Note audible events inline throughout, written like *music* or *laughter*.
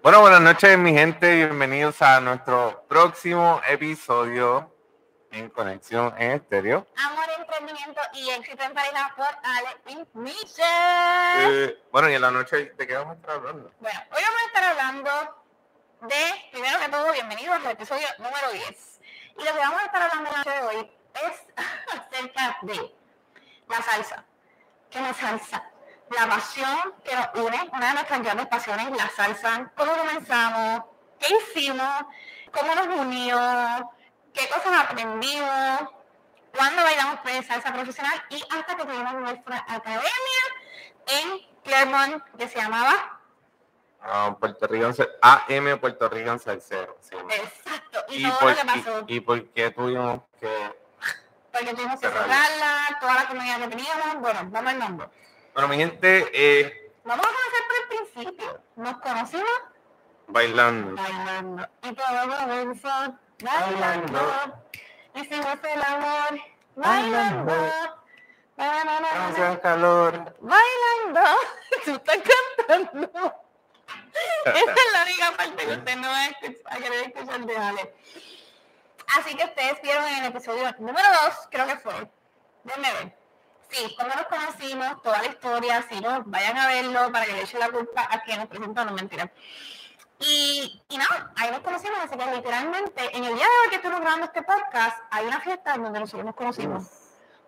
Bueno, buenas noches, mi gente. Bienvenidos a nuestro próximo episodio en Conexión en Estéreo. Amor, emprendimiento y éxito en pareja por Ale Michelle. Eh, bueno, y en la noche, ¿de qué vamos a estar hablando? Bueno, hoy vamos a estar hablando de, primero que todo, bienvenidos al episodio número 10. Y lo que vamos a estar hablando la noche de hoy es *laughs* acerca de la salsa. ¿Qué es la salsa? La pasión que nos une, una de nuestras grandes pasiones, la salsa. ¿Cómo comenzamos? ¿Qué hicimos? ¿Cómo nos unió? ¿Qué cosas aprendimos? ¿Cuándo bailamos pues, salsa profesional? Y hasta que tuvimos nuestra academia en Clermont, que se llamaba Ah, Puerto Rico, AM Puerto Rico Salcero. Sí. Exacto. Y, ¿Y, todo por, lo que pasó. y, y por qué tuvimos que...? porque tuvimos que cerrarla. cerrarla, toda la comunidad que teníamos. Bueno, vamos al nombre. Bueno, mi gente, eh, Vamos a comenzar por el principio. Nos conocimos bailando. bailando. Y todo comenzó bailando. Hicimos el amor bailando. Na, Hace calor. Bailando. *laughs* Tú estás cantando. *laughs* Esa es la única parte que usted no va a, a querer escuchar de Ale. Así que ustedes vieron en el episodio número 2, creo que fue. Déjenme ver. Sí, cuando nos conocimos, toda la historia, si no, vayan a verlo para que le echen la culpa a quien nos presentó, no mentira. Y, y nada, ahí nos conocimos, así que literalmente en el día de hoy que estamos grabando este podcast, hay una fiesta donde nosotros nos conocimos.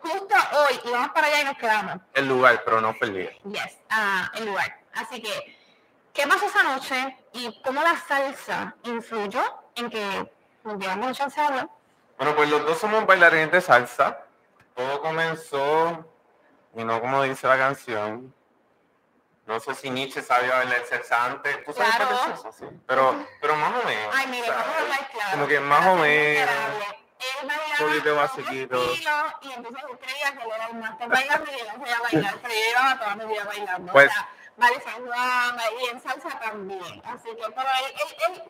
Justo hoy, y vamos para allá y nos quedamos. El lugar, pero no fue el día. Yes, ah, el lugar. Así que, ¿qué pasó esa noche y cómo la salsa influyó en que nos llevamos mucho chance hablar? Bueno, pues los dos somos bailarines de salsa. Todo comenzó, y no como dice la canción. No sé si Nietzsche sabía bailar salsa antes. ¿Tú sabes Claro. Sí. Pero, pero más o menos. Ay, mire, o sea, vamos a hablar claro. Como que más o menos. Él bailaba un estilo, Y entonces yo creía que él era el bailando y yo no sabía bailar, pero yo llevaba toda mi vida bailando. Pues- o sea, vale San Juan, y en salsa también. Así que, pero él, él, él,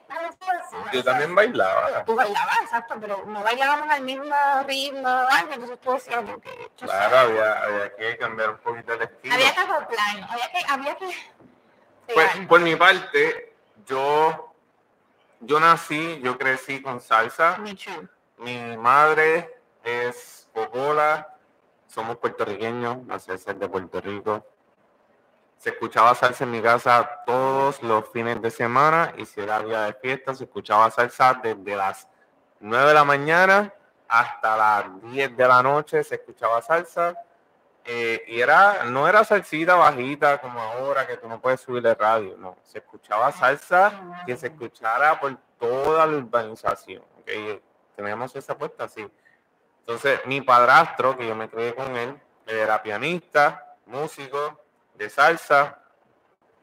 así, Yo también bailaba. Tú bailabas, exacto, pero no bailábamos al mismo ritmo. Entonces tú decías que... Claro, había, había que cambiar un poquito el estilo. Había que acoplar, había que... Había que Pues, por mi parte, yo, yo nací, yo crecí con salsa. Mi madre es Popola, somos puertorriqueños, nací ser de Puerto Rico. Se escuchaba salsa en mi casa todos los fines de semana y si era día de fiesta, se escuchaba salsa desde las 9 de la mañana hasta las 10 de la noche, se escuchaba salsa. Eh, y era, no era salsita bajita como ahora que tú no puedes subir el radio, no, se escuchaba salsa que se escuchara por toda la urbanización. ¿ok? Teníamos esa puesta así. Entonces, mi padrastro, que yo me crié con él era pianista, músico de salsa,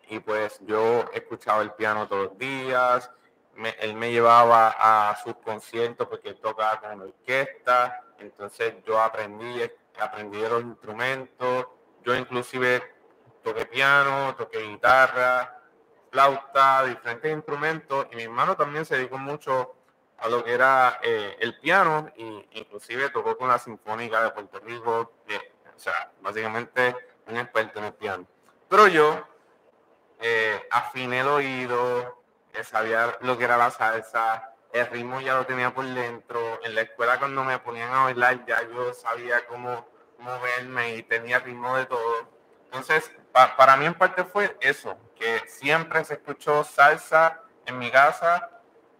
y pues yo escuchaba el piano todos los días. me- él me llevaba a sus conciertos porque él tocaba con una orquesta. Entonces yo aprendí, aprendí los instrumentos. Yo inclusive toqué piano, toqué guitarra, flauta, diferentes instrumentos. Y mi hermano también se dedicó mucho a lo que era eh, el piano y inclusive tocó con la Sinfónica de Puerto Rico, o sea, básicamente un experto en el piano. Pero yo eh, afiné el oído, eh, sabía lo que era la salsa, el ritmo ya lo tenía por dentro, en la escuela cuando me ponían a bailar ya yo sabía cómo moverme y tenía ritmo de todo. Entonces, pa- para mí en parte fue eso, que siempre se escuchó salsa en mi casa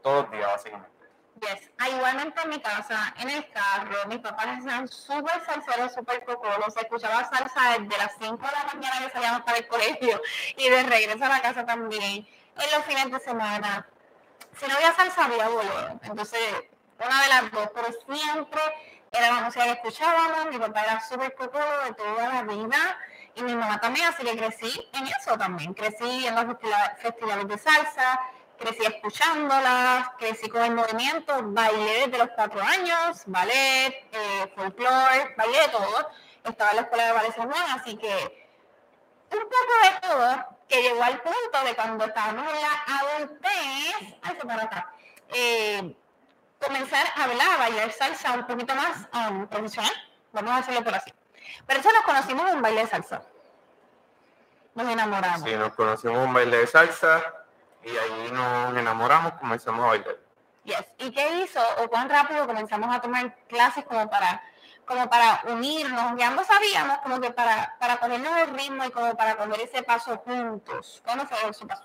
todos los días, básicamente. Yes. Ah, igualmente en mi casa, en el carro, mis papás eran súper salseros, súper cocolos. Se escuchaba salsa desde las 5 de la mañana que salíamos para el colegio y de regreso a la casa también. En los fines de semana. Si no había salsa, había bolero. Entonces, una de las dos, pero siempre era la música que escuchábamos. Mi papá era súper cocolo de toda la vida y mi mamá también, así que crecí en eso también. Crecí en los festiva- festivales de salsa, crecí escuchándolas, crecí con el movimiento, bailé desde los cuatro años, ballet, eh, folclore, bailé de todo. Estaba en la escuela de ballet San así que un poco de todo que llegó al punto de cuando estábamos en la adultez, ay, se para acá, eh, comenzar a hablar, a bailar salsa un poquito más um, profesional, vamos a hacerlo por así. Pero eso nos conocimos en un baile de salsa. nos enamoramos. Sí, nos conocimos un baile de salsa y ahí nos enamoramos, comenzamos a bailar. Yes. ¿Y qué hizo o cuán rápido comenzamos a tomar clases como para como para unirnos, ya ambos sabíamos como que para, para ponernos el ritmo y como para coger ese paso juntos. ¿Cómo fue eso pasó?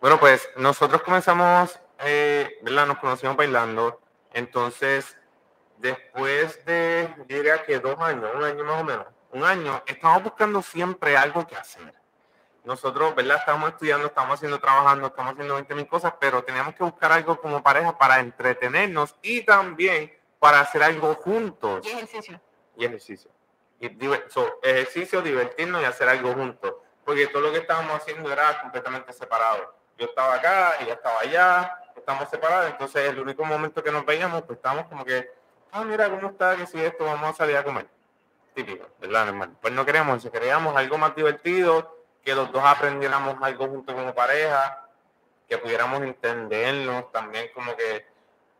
Bueno, pues nosotros comenzamos, eh, ¿verdad? Nos conocimos bailando, entonces después de, diría que dos años, un año más o menos, un año, estamos buscando siempre algo que hacer. Nosotros, ¿verdad? Estamos estudiando, estamos haciendo, trabajando, estamos haciendo 20 mil cosas, pero teníamos que buscar algo como pareja para entretenernos y también para hacer algo juntos. Y ejercicio. Y ejercicio. Y ejercicio, divertirnos y hacer algo juntos. Porque todo lo que estábamos haciendo era completamente separado. Yo estaba acá, ella estaba allá, estamos separados. Entonces, el único momento que nos veíamos, pues estábamos como que, ah, mira cómo está, que si esto, vamos a salir a comer. Típico, ¿verdad, hermano? Pues no queríamos eso, queríamos algo más divertido, que los dos aprendiéramos algo juntos como pareja, que pudiéramos entendernos también como que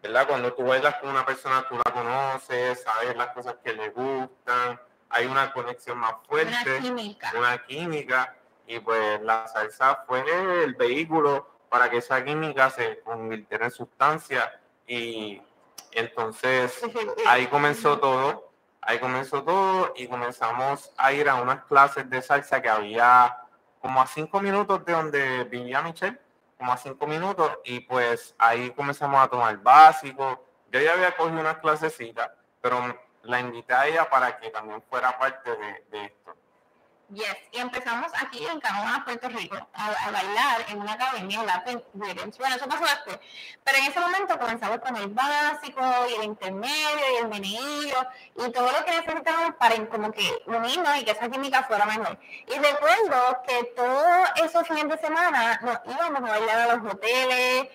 ¿verdad? Cuando tú bailas con una persona, tú la conoces, sabes las cosas que le gustan, hay una conexión más fuerte. Una química. Una química. Y pues la salsa fue el vehículo para que esa química se convirtiera en sustancia. Y entonces *laughs* ahí comenzó todo. Ahí comenzó todo y comenzamos a ir a unas clases de salsa que había como a cinco minutos de donde vivía Michelle como a cinco minutos y pues ahí comenzamos a tomar básico. Yo ya había cogido unas clasecitas, pero la invité a ella para que también fuera parte de. Yes, y empezamos aquí en Canadá, Puerto Rico, a, bailar en una academia Latin Rhythms. Bueno, eso pasó después. Pero en ese momento comenzamos con el básico y el intermedio y el meneído y todo lo que necesitábamos para como que unirnos y que esa química fuera mejor. Y recuerdo que todos esos fines de semana nos íbamos a bailar a los hoteles,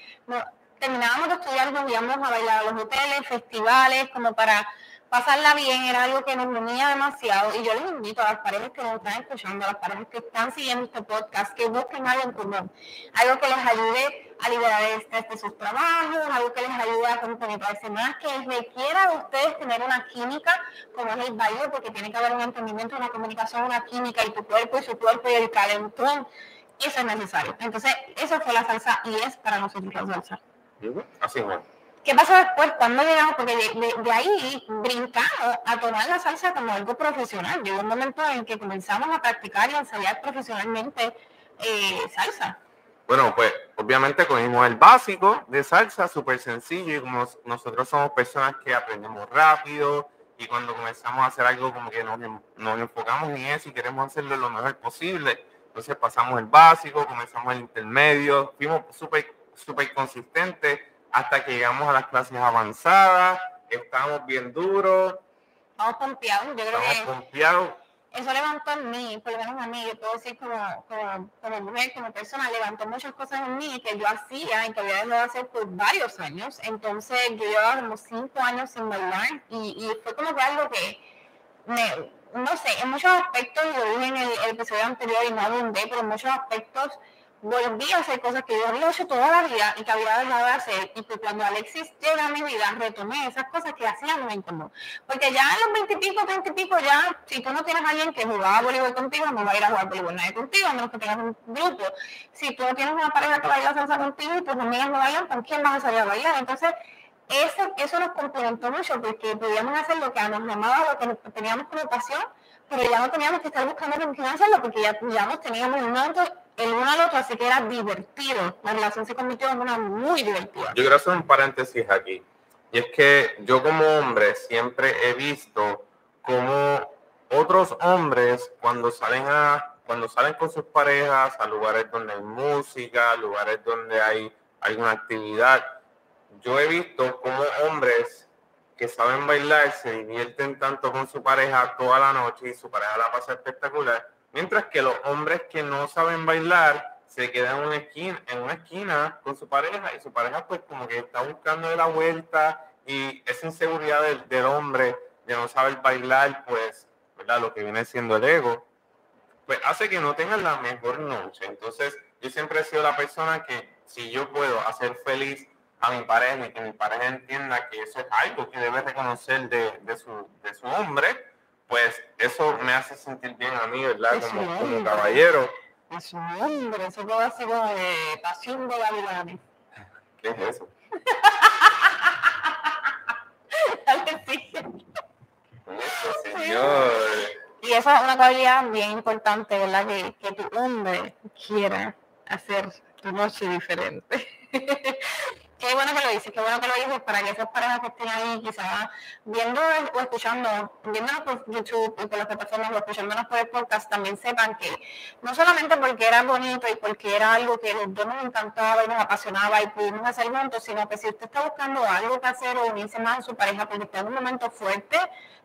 terminábamos de estudiar, nos íbamos a bailar a los hoteles, festivales, como para pasarla bien era algo que nos unía demasiado y yo les invito a las parejas que nos están escuchando, a las parejas que están siguiendo este podcast, que busquen algo en común, algo que les ayude a liberar el estrés de sus trabajos, algo que les ayude a compenetrarse más, que requiera de ustedes tener una química como es el baile, porque tiene que haber un entendimiento, una comunicación, una química y tu cuerpo y su cuerpo y el calentón, eso es necesario. Entonces, eso fue la salsa y es para nosotros la salsa. Así es. ¿Qué pasó después? cuando llegamos? Porque de, ahí brincamos a tomar la salsa como algo profesional. Llegó un momento en que comenzamos a practicar y ensayar profesionalmente eh, salsa. Bueno, pues obviamente cogimos el básico de salsa, súper sencillo, y como nosotros somos personas que aprendemos rápido, y cuando comenzamos a hacer algo como que nos, nos enfocamos en eso y queremos hacerlo lo mejor posible, entonces pasamos el básico, comenzamos el intermedio, fuimos súper súper consistentes hasta que llegamos a las clases avanzadas, estamos bien duros. Estamos pompeados, yo creo que eso levantó en mí, por lo menos a mí, yo puedo decir como, como, como, mujer, como persona, levantó muchas cosas en mí que yo hacía y que había dejado de hacer por varios años. Entonces yo llevaba como cinco años sin bailar y, y fue como que algo que me, no sé, en muchos aspectos, lo dije en el, el episodio anterior y no abundé, pero en muchos aspectos volví a hacer cosas que yo había hecho toda la vida y que había dejado de hacer. Y que cuando Alexis llega a mi vida, retomé esas cosas que hacía no me Porque ya en los veintipico, veintipico, ya, si tú no tienes a alguien que jugaba voleibol contigo, no va a ir a jugar voleibol nadie contigo, a menos que tengas un grupo. Si tú no tienes una pareja que baila salsa contigo y tus amigas no bailan, ¿con quién vas a salir a bailar? Entonces, eso, eso nos complementó mucho porque podíamos hacer lo que nos llamaba, lo que teníamos como pasión, pero ya no teníamos que estar buscando con quién porque ya, ya nos teníamos un otro el uno al otro, así que era divertido. La relación se convirtió en una muy divertida. Yo quiero hacer un paréntesis aquí. Y es que yo como hombre siempre he visto como otros hombres cuando salen a cuando salen con sus parejas a lugares donde hay música, lugares donde hay alguna actividad, yo he visto como hombres que saben bailar se divierten tanto con su pareja toda la noche y su pareja la pasa espectacular Mientras que los hombres que no saben bailar se quedan en una esquina, en una esquina con su pareja y su pareja pues como que está buscando de la vuelta y esa inseguridad del, hombre de no saber bailar, pues, ¿verdad? Lo que viene siendo el ego, pues hace que no tengan la mejor noche. Entonces, yo siempre he sido la persona que si yo puedo hacer feliz a mi pareja y que mi pareja entienda que eso es algo que debe reconocer de, de, su, de su hombre, eso me hace sentir bien a mí, ¿verdad? Como, caballero. Es un hombre, eso quedó así como de pasión de gavilanes. ¿Qué es eso? *laughs* Eso, señor. Y esa es una cualidad bien importante, ¿verdad? Que, que tu hombre quiera hacer tu noche diferente. *laughs* qué bueno que lo dices, qué bueno que lo dices para que esas parejas que estén ahí quizás viendo o escuchando, viéndonos por YouTube y por las plataformas o escuchándonos por el podcast, también sepan que no solamente porque era bonito y porque era algo que dos nos encantaba y nos apasionaba y pudimos hacer juntos, sino que si usted está buscando algo que hacer o unirse más a su pareja porque está en un momento fuerte,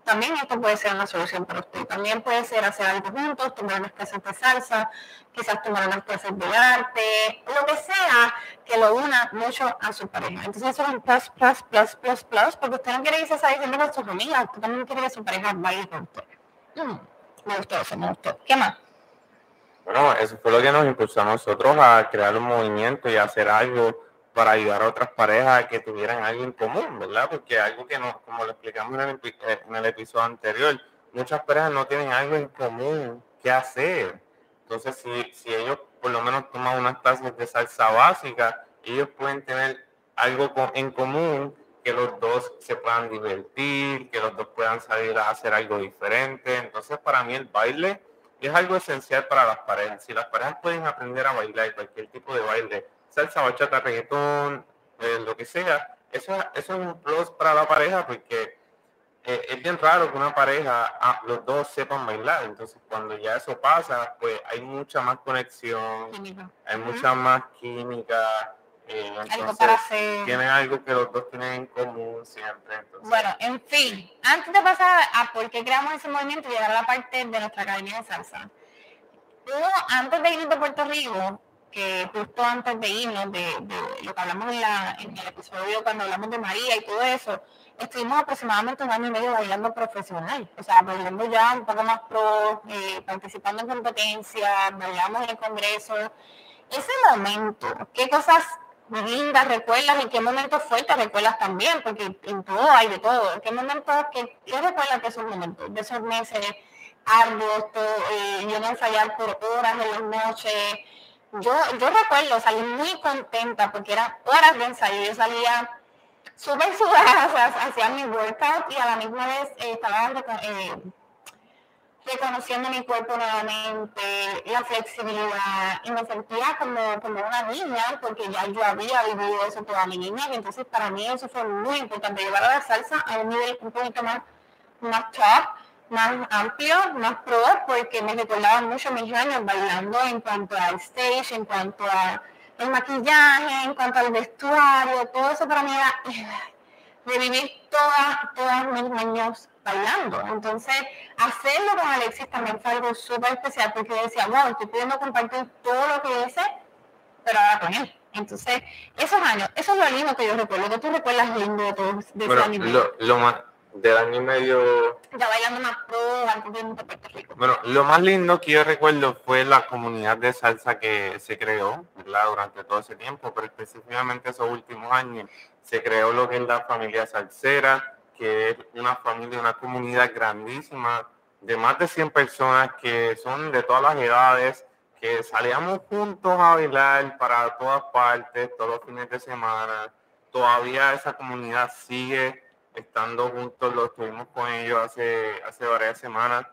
también esto puede ser una solución para usted. También puede ser hacer algo juntos, tomar unas clases de salsa, quizás tomar unas clases de arte, lo que sea lo una mucho a su pareja. Entonces eso es un plus, plus, plus, plus, plus, porque usted no quiere irse a diciendo con sus amigas, usted también quiere que su pareja vaya con usted. Mm, me gustó eso, me gustó. ¿Qué más? Bueno, eso fue lo que nos impulsó a nosotros a crear un movimiento y hacer algo para ayudar a otras parejas que tuvieran algo en común, ¿verdad? Porque algo que no, como lo explicamos en el, en el episodio anterior, muchas parejas no tienen algo en común que hacer. Entonces, si, si ellos por lo menos toman unas tazas de salsa básica, ellos pueden tener algo en común que los dos se puedan divertir, que los dos puedan salir a hacer algo diferente. Entonces, para mí el baile es algo esencial para las parejas. Si las parejas pueden aprender a bailar cualquier tipo de baile, salsa, bachata, reggaetón, eh, lo que sea, eso, eso es un plus para la pareja porque eh, es bien raro que una pareja, ah, los dos sepan bailar. Entonces, cuando ya eso pasa, pues hay mucha más conexión, hay mucha más química. Eh, algo para hacer. Tienen algo que los dos tienen en común siempre. Bueno, en fin, antes de pasar a por qué creamos ese movimiento, llegar a la parte de nuestra academia de salsa. Uno, antes de ir de Puerto Rico, que justo antes de irnos, de, lo que hablamos en, la, en, el episodio cuando hablamos de María y todo eso, estuvimos aproximadamente un año y medio bailando profesional, o sea, bailando ya un poco más pro, eh, participando en competencias, bailamos en el congreso. Ese momento, ¿qué cosas lindas recuerdas y qué momentos fuertes recuerdas también? Porque en todo hay de todo. ¿Qué momentos, qué, qué recuerdas de esos momentos, de esos meses arduos, eh, yo no ensayar por horas en las noches? yo, yo recuerdo salir muy contenta porque eran horas de ensayo. Yo salía súper sudada, o sea, hacía mi workout y a la misma vez eh, estaba reconociendo mi cuerpo nuevamente, la flexibilidad, y me sentía como, como una niña, porque ya yo había vivido eso toda mi niña, y entonces para mí eso fue muy importante, llevar a la salsa a un nivel un poquito más, más top, más amplio, más pro, porque me recordaba mucho mis años bailando en cuanto al stage, en cuanto a el maquillaje, en cuanto al vestuario, todo eso para mí era revivir todas, todas mis años bailando. Entonces, hacerlo con Alexis también fue algo súper especial porque decía, wow, estoy pudiendo compartir todo lo que hice, pero ahora con él. Entonces, esos años, eso es lo lindo que yo recuerdo, que tú recuerdas lindo de todo de bueno, Lo, lo más del año y medio. Ya bailando más pro antes de Puerto Rico. Bueno, lo más lindo que yo recuerdo fue la comunidad de salsa que se creó ¿verdad? durante todo ese tiempo, pero específicamente esos últimos años se creó lo que es la familia salsera, que es una familia, una comunidad grandísima de más de 100 personas que son de todas las edades, que salíamos juntos a bailar para todas partes, todos los fines de semana. Todavía esa comunidad sigue estando juntos, lo estuvimos con ellos hace, hace varias semanas.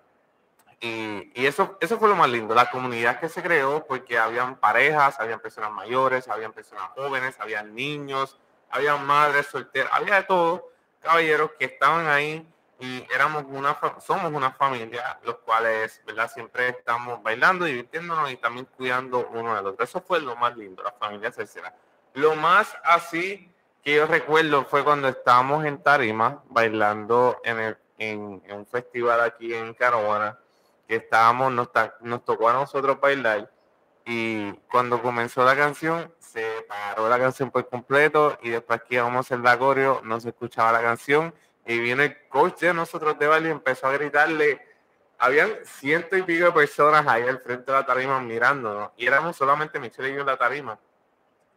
Y, y, eso, eso fue lo más lindo, la comunidad que se creó, porque habían parejas, habían personas mayores, habían personas jóvenes, habían niños, había madres solteras, había de todo, caballeros que estaban ahí y éramos una, somos una familia, los cuales, ¿verdad? Siempre estamos bailando, divirtiéndonos y también cuidando uno del otro. Eso fue lo más lindo, la familia tercera. Lo más así que yo recuerdo fue cuando estábamos en Tarima bailando en, el, en, un festival aquí en Caravana, que estábamos, nos, nos tocó a nosotros bailar y cuando comenzó la canción se paró la canción por completo y después que íbamos a hacer la coreo no se escuchaba la canción y viene el coach de nosotros de baile y empezó a gritarle. Habían ciento y pico de personas ahí al frente de la tarima mirándonos y éramos solamente Michelle y yo en la tarima.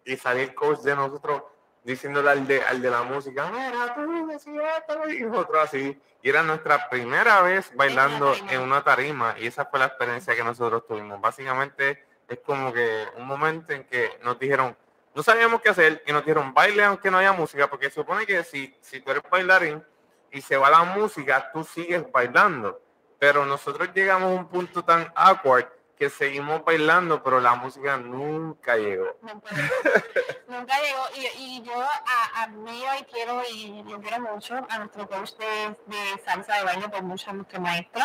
Y salió el coach de nosotros diciéndole al de, al de la música, mira, tú decías esto, y nosotros así. Y era nuestra primera vez bailando en una tarima y esa fue la experiencia que nosotros tuvimos. Básicamente es como que un momento en que nos dijeron, no sabíamos qué hacer y nos dijeron baile aunque no haya música, porque supone que si, si tú eres bailarín y se va la música, tú sigues bailando. Pero nosotros llegamos a un punto tan awkward que seguimos bailando, pero la música nunca llegó. *laughs* llegó. Y, yo admiro y quiero y lo quiero mucho a nuestro coach de, salsa de baile por mucho, a nuestro maestro.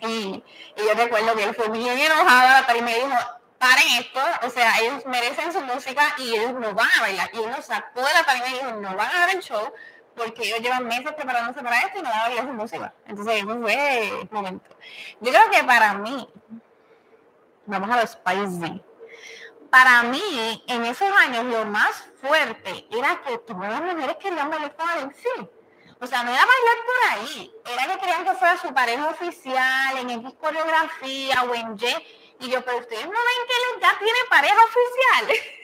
Y, yo recuerdo que él fue bien enojado a la tarima y me dijo, paren esto, o sea, ellos merecen su música y ellos no van a bailar. Y él nos sacó de la tarima y dijo, no van a dar el show porque ellos llevan meses preparándose para esto y no van a bailar su música. Entonces, eso fue el momento. Yo creo que para mí, vamos a los países. Para mí, en esos años, lo más fuerte era que todas las mujeres querían bailar con sí. O sea, no era bailar por ahí, era que querían que fuera su pareja oficial, en X coreografía o en Y. Y yo, pero ustedes no ven que él ya tiene pareja oficial.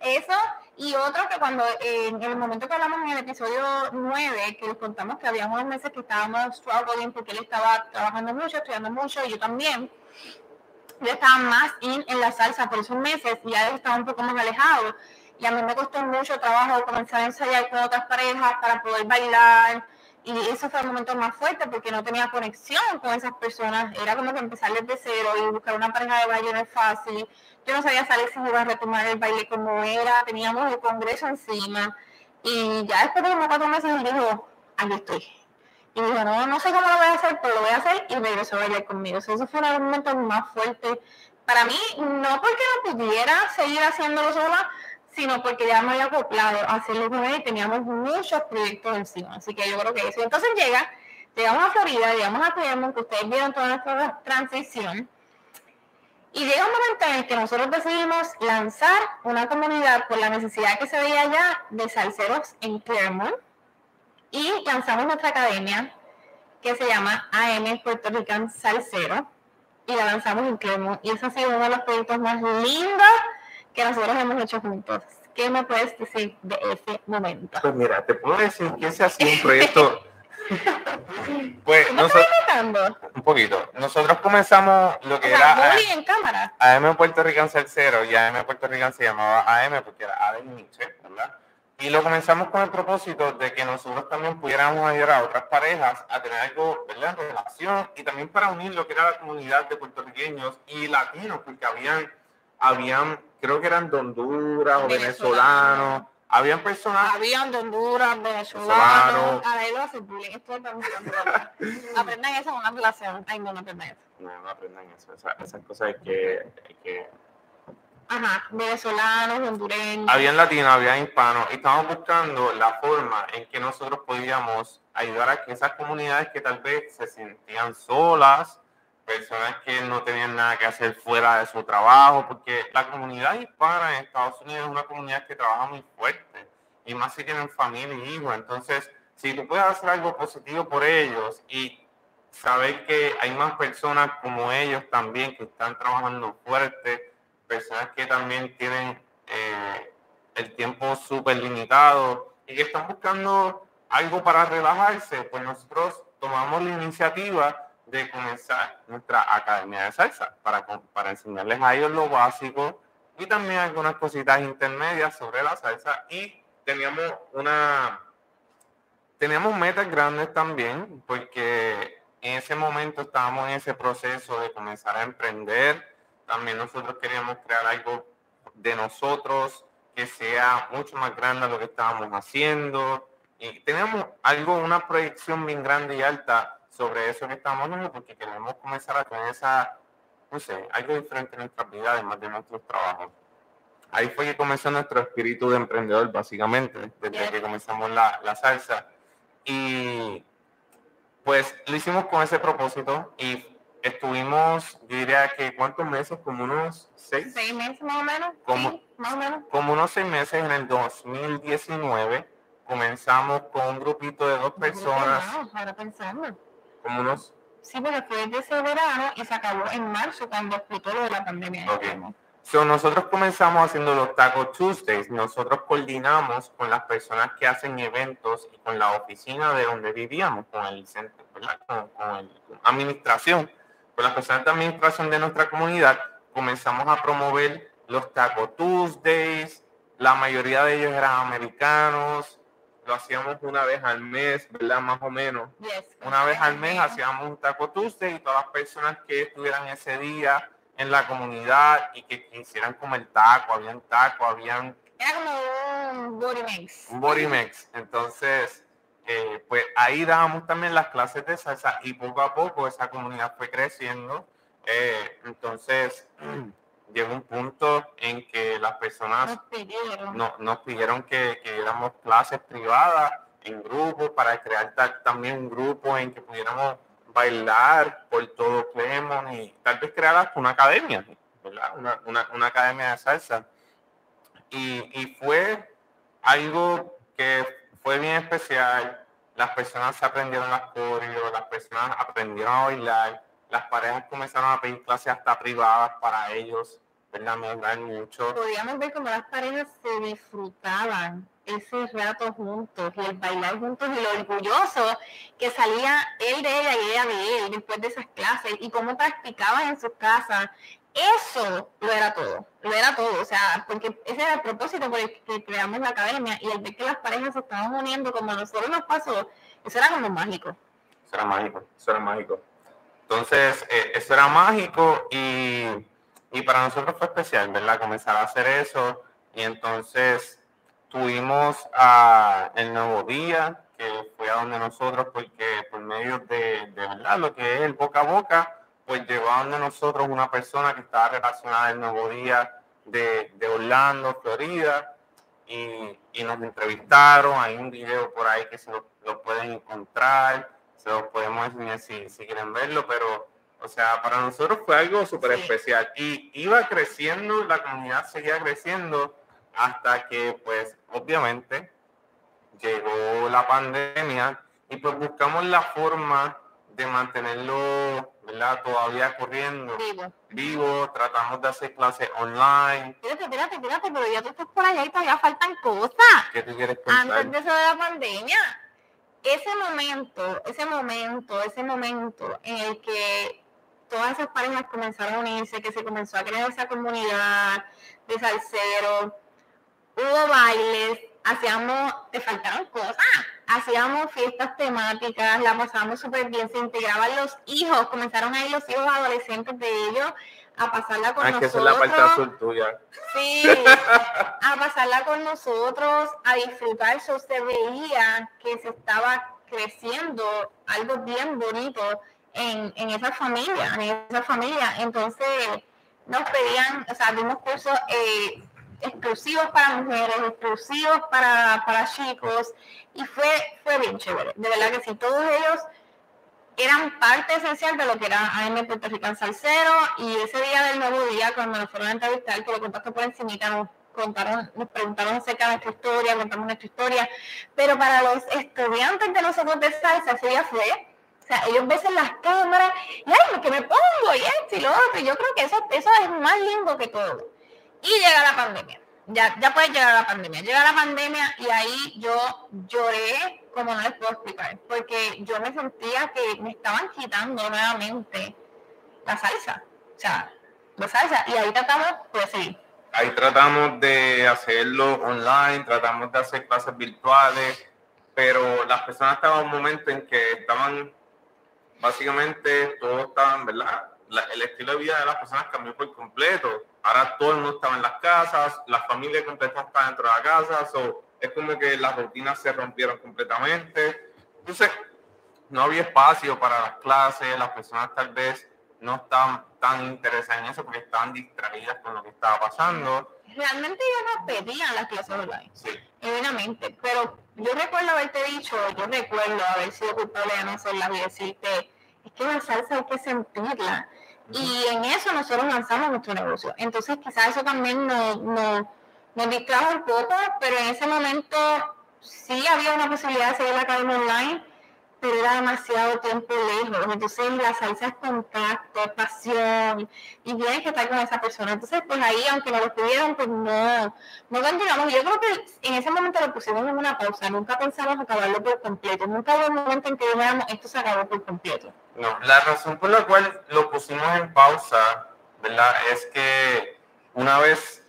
*laughs* Eso, y otro que cuando en el momento que hablamos en el episodio 9, que les contamos que había unos meses que estábamos struggling porque él estaba trabajando mucho, estudiando mucho, y yo también yo estaba más in, en la salsa por esos meses y ya estaba un poco más alejado. Y a mí me costó mucho trabajo comenzar a ensayar con otras parejas para poder bailar. Y eso fue el momento más fuerte porque no tenía conexión con esas personas. Era como que empezar desde cero y buscar una pareja de baile no es fácil. Yo no sabía salir si iba a retomar el baile como era. Teníamos el congreso encima. Y ya después de unos cuatro meses dijo, aquí estoy y dijo, no, no sé cómo lo voy a hacer, pero lo voy a hacer y regresó a bailar conmigo. eso fue los momentos más fuertes para mí, no porque no pudiera seguir haciéndolo sola, sino porque ya me había acoplado a hacerlo con él y teníamos muchos proyectos encima. Así que yo creo que eso. Entonces llega, llegamos a Florida, llegamos a Cleveland, que ustedes vieron toda nuestra transición. Y llega un momento en el que nosotros decidimos lanzar una comunidad por la necesidad que se veía ya de salseros en Claremont y lanzamos nuestra academia que se llama AM Puerto Rican Salcero y la lanzamos en Clermont y ese ha sido uno de los proyectos más lindos que nosotros hemos hecho juntos. ¿Qué me puedes decir de ese momento? Pues mira, te puedo decir que ese ha sido un proyecto... *laughs* pues nosotros, un poquito. Nosotros comenzamos lo que era en cámara. AM Puerto Rican Salcero y AM Puerto Rican se llamaba AM porque era A de Nietzsche, ¿verdad? Y lo comenzamos con el propósito de que nosotros también pudiéramos ayudar a otras parejas a tener algo, ¿verdad? En relación y también para unir lo que era la comunidad de puertorriqueños y latinos, porque habían, habían creo que eran de Honduras o venezolanos. Habían personas. Habían de Honduras, venezolanos. A ver, lo hace Esto *laughs* Aprendan eso en una relación. Ay, no, no aprendan eso. No, no aprendan eso. esas cosas que, que Ajá, venezolanos, hondureños. Habían latinos, había hispanos. Y estábamos buscando la forma en que nosotros podíamos ayudar a que esas comunidades que tal vez se sentían solas, personas que no tenían nada que hacer fuera de su trabajo, porque la comunidad hispana en Estados Unidos es una comunidad que trabaja muy fuerte, y más si tienen familia y hijos. Entonces, si tú puedes hacer algo positivo por ellos y saber que hay más personas como ellos también que están trabajando fuerte, personas que también tienen eh, el tiempo súper limitado y que están buscando algo para relajarse, pues nosotros tomamos la iniciativa de comenzar nuestra academia de salsa para, para enseñarles a ellos lo básico y también algunas cositas intermedias sobre la salsa y teníamos una teníamos metas grandes también porque en ese momento estábamos en ese proceso de comenzar a emprender también nosotros queríamos crear algo de nosotros que sea mucho más grande de lo que estábamos haciendo. Y tenemos algo, una proyección bien grande y alta sobre eso que estamos haciendo porque queremos comenzar a tener esa, no sé, algo diferente en nuestras vidas, además de nuestros trabajos. Ahí fue que comenzó nuestro espíritu de emprendedor, básicamente, desde que comenzamos la, la salsa. Y pues lo hicimos con ese propósito y estuvimos, yo diría que cuántos meses, como unos seis. Seis meses más o menos. Como, más o menos. Como unos seis meses en el 2019. Comenzamos con un grupito de dos personas. ahora pensando. Como unos. Sí, porque fue de ese verano y se acabó en marzo cuando explotó lo de la pandemia. So, nosotros comenzamos haciendo los Taco Tuesdays. Nosotros coordinamos con las personas que hacen eventos y con la oficina de donde vivíamos, con el centro, ¿verdad? Con, con la administración con las personas de administración de nuestra comunidad, comenzamos a promover los Taco Tuesdays. La mayoría de ellos eran americanos. Lo hacíamos una vez al mes, ¿verdad? Más o menos. una vez al mes hacíamos un Taco Tuesday y todas las personas que estuvieran ese día en la comunidad y que quisieran comer taco, habían taco, habían... Era como un body mix. Un body mix. Entonces, eh, pues ahí dábamos también las clases de salsa y poco a poco esa comunidad fue creciendo. Eh, entonces, *clears throat* llegó un punto en que las personas nos pidieron, no, nos pidieron que, que diéramos clases privadas en grupos para crear también un grupo en que pudiéramos bailar por todo Clemon y tal vez crear una academia, ¿verdad? Una, una, una academia de salsa. Y, y, fue algo que fue bien especial. Las personas aprendieron las coreos, las personas aprendieron a bailar, las parejas comenzaron a pedir clases hasta privadas para ellos, ¿verdad? Me mucho. Podíamos ver cómo las parejas se disfrutaban ese rato juntos y el bailar juntos y lo orgulloso que salía él de ella y ella de él después de esas clases y cómo practicaban en sus casas. Eso lo era todo, lo era todo, o sea, porque ese era el propósito por el que creamos la academia y el ver que las parejas se estaban uniendo como nosotros nos pasó, eso era como mágico. Eso era mágico, eso era mágico. Entonces, eh, eso era mágico y, y para nosotros fue especial, ¿verdad? Comenzar a hacer eso y entonces tuvimos El Nuevo Día, que fue a donde nosotros, porque por medio de, de verdad lo que es el boca a boca, pues donde nosotros una persona que estaba relacionada al Nuevo Día de, de Orlando, Florida, y, y, nos entrevistaron. Hay un video por ahí que se lo, lo pueden encontrar, se lo podemos enseñar si, si, quieren verlo, pero, o sea, para nosotros fue algo súper especial. Y iba creciendo, la comunidad seguía creciendo hasta que pues obviamente llegó la pandemia y pues buscamos la forma de mantenerlo ¿verdad? todavía corriendo vivo. vivo, tratamos de hacer clases online. Espérate, espérate, espérate, pero ya tú estás por allá y todavía faltan cosas. ¿Qué tú quieres contar? Antes de eso de la pandemia, ese momento, ese momento, ese momento en el que todas esas parejas comenzaron a unirse, que se comenzó a crear esa comunidad de salseros, hubo bailes, hacíamos, te faltaron cosas, hacíamos fiestas temáticas, la pasábamos súper bien, se integraban los hijos, comenzaron a ir los hijos adolescentes de ellos a pasarla con Ay, nosotros. que esa es la parte azul tuya. Sí, *laughs* a pasarla con nosotros, a disfrutar, eso se veía que se estaba creciendo algo bien bonito en, en esa familia, en esa familia. Entonces nos pedían, o sea, dimos cursos eh, exclusivos para mujeres, exclusivos para, para chicos, y fue, fue bien chévere. De verdad que sí, todos ellos eran parte esencial de lo que era AM Puerto Rican Salcero, y ese día del nuevo día, cuando nos fueron a entrevistar, que lo contaste por encima, nos contaron, nos preguntaron acerca de nuestra historia, contamos nuestra historia, pero para los estudiantes de nosotros de salsa, ese día fue o sea, ellos ven en las cámaras, y ay, que me pongo, y esto y lo otro. Yo creo que eso, eso es más lindo que todo. Y llega la pandemia. Ya, ya puede llegar la pandemia. Llega la pandemia y ahí yo lloré como no les puedo explicar. Porque yo me sentía que me estaban quitando nuevamente la salsa. O sea, la salsa. Y ahí tratamos, pues sí. Ahí tratamos de hacerlo online, tratamos de hacer clases virtuales, pero las personas estaban en un momento en que estaban, básicamente, todos estaban, ¿verdad? La, el estilo de vida de las personas cambió por completo ahora todo el mundo estaba en las casas, la familia completa está dentro de la casa, so, es como que las rutinas se rompieron completamente. Entonces, no había espacio para las clases, las personas tal vez no estaban tan interesadas en eso porque estaban distraídas con lo que estaba pasando. Realmente ellos no pedían las clases online, Sí. evidentemente, pero yo recuerdo haberte dicho, yo recuerdo haber sido culpable de no hacerlas y decirte, es que la salsa hay que sentirla. Y en eso nosotros lanzamos nuestro negocio. Entonces quizás eso también nos, nos, nos distrajo un poco, pero en ese momento sí había una posibilidad de seguir la academia online, pero era demasiado tiempo lejos. Entonces la salsa es contacto, pasión, y tienes que estar con esa persona. Entonces, pues ahí, aunque nos lo pidieron, pues no, no continuamos. Yo creo que en ese momento lo pusimos en una pausa, nunca pensamos acabarlo por completo, nunca hubo un momento en que dijéramos, esto se acabó por completo. No, la razón por la cual lo pusimos en pausa. Es que una vez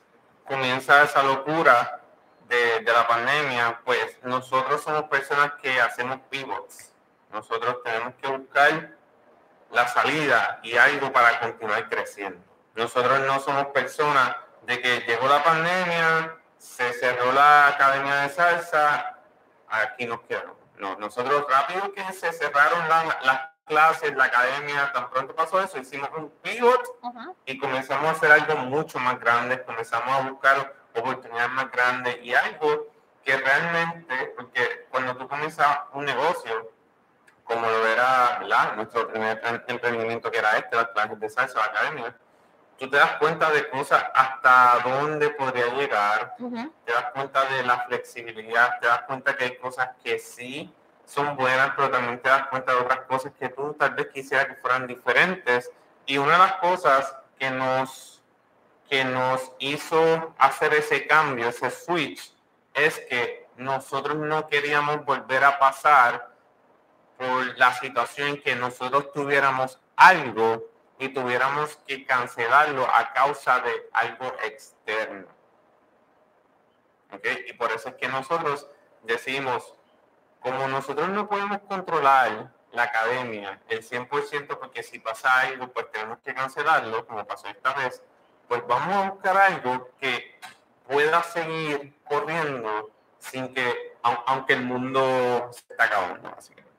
comienza esa locura de, de la pandemia, pues nosotros somos personas que hacemos pivots nosotros tenemos que buscar la salida y algo para continuar creciendo. Nosotros no somos personas de que llegó la pandemia, se cerró la academia de salsa, aquí nos quedamos. No, nosotros rápido que se cerraron las clases, la academia, tan pronto pasó eso, hicimos un pivot y comenzamos a hacer algo mucho más grande, comenzamos a buscar oportunidades más grandes y algo que realmente, porque cuando tú comienzas un negocio, como lo era nuestro primer emprendimiento que era este, las clases de salsa, la academia, tú te das cuenta de cosas hasta dónde podría llegar, te das cuenta de la flexibilidad, te das cuenta que hay cosas que sí son buenas, pero también te das cuenta de otras cosas que tú tal vez quisieras que fueran diferentes. Y una de las cosas que nos, que nos hizo hacer ese cambio, ese switch, es que nosotros no queríamos volver a pasar por la situación en que nosotros tuviéramos algo y tuviéramos que cancelarlo a causa de algo externo. ¿Okay? Y por eso es que nosotros decimos, como nosotros no podemos controlar la academia el 100%, porque si pasa algo, pues tenemos que cancelarlo, como pasó esta vez, pues vamos a buscar algo que pueda seguir corriendo sin que, aunque el mundo se está acabando, básicamente.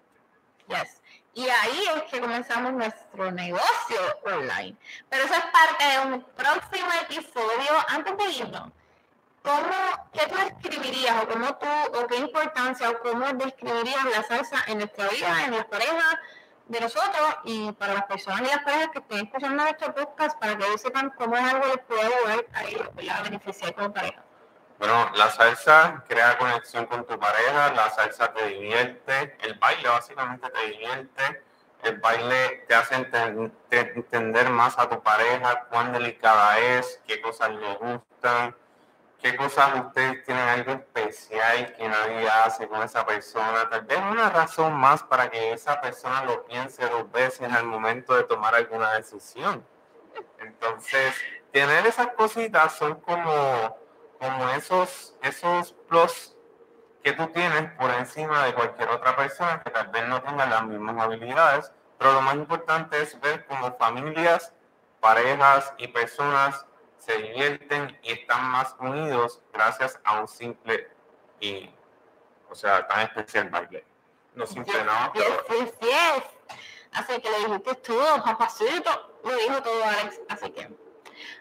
Yes. Y ahí es que comenzamos nuestro negocio online. Pero eso es parte de un próximo episodio. Antes de irnos, ¿cómo, ¿qué tú escribirías o cómo tú, o qué importancia o cómo describirías la salsa en nuestra vida, en las parejas de nosotros y para las personas y las parejas que estén escuchando nuestro podcast para que ellos sepan cómo es algo que puede ayudar a ellos, a beneficiar como pareja? Bueno, la salsa crea conexión con tu pareja, la salsa te divierte, el baile básicamente te divierte, el baile te hace entender más a tu pareja, cuán delicada es, qué cosas le gustan, qué cosas ustedes tienen algo especial que nadie hace con esa persona. Tal vez una razón más para que esa persona lo piense dos veces al momento de tomar alguna decisión. Entonces, tener esas cositas son como como esos, esos plus que tú tienes por encima de cualquier otra persona que tal vez no tenga las mismas habilidades, pero lo más importante es ver cómo familias, parejas y personas se divierten y están más unidos gracias a un simple y, o sea, tan especial baile. No simple nada, pero... Sí, sí, Así que le dijiste todo, papacito, lo dijo todo Alex, así que...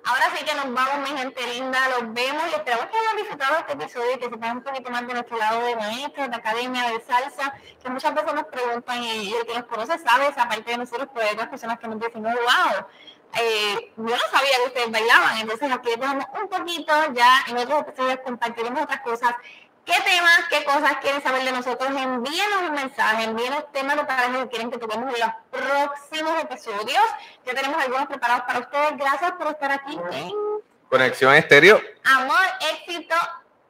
Ahora sí que nos vamos, mi gente linda, los vemos y esperamos que hayan disfrutado este episodio y que sepan un poquito más de nuestro lado de maestros, de academia, de salsa, que muchas veces nos preguntan y, el que nos conoce sabe esa parte de nosotros, pues hay otras personas que nos dicen, oh, wow, eh, yo no sabía que ustedes bailaban, entonces aquí dejamos un poquito, ya en otros episodios compartiremos otras cosas ¿Qué temas, qué cosas quieren saber de nosotros? Envíenos un mensaje, envíenos temas de pareja que quieren que toquemos en los próximos episodios. Ya tenemos algunos preparados para ustedes. Gracias por estar aquí Conexión Estéreo. Amor, éxito,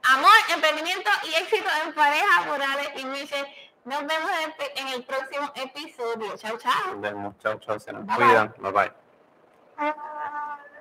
amor, emprendimiento y éxito en pareja por y Michelle. Nos vemos en el, próximo episodio. Chao, chao. Nos vemos. Chao, chao. Se nos cuidan. bye. bye. Thank you.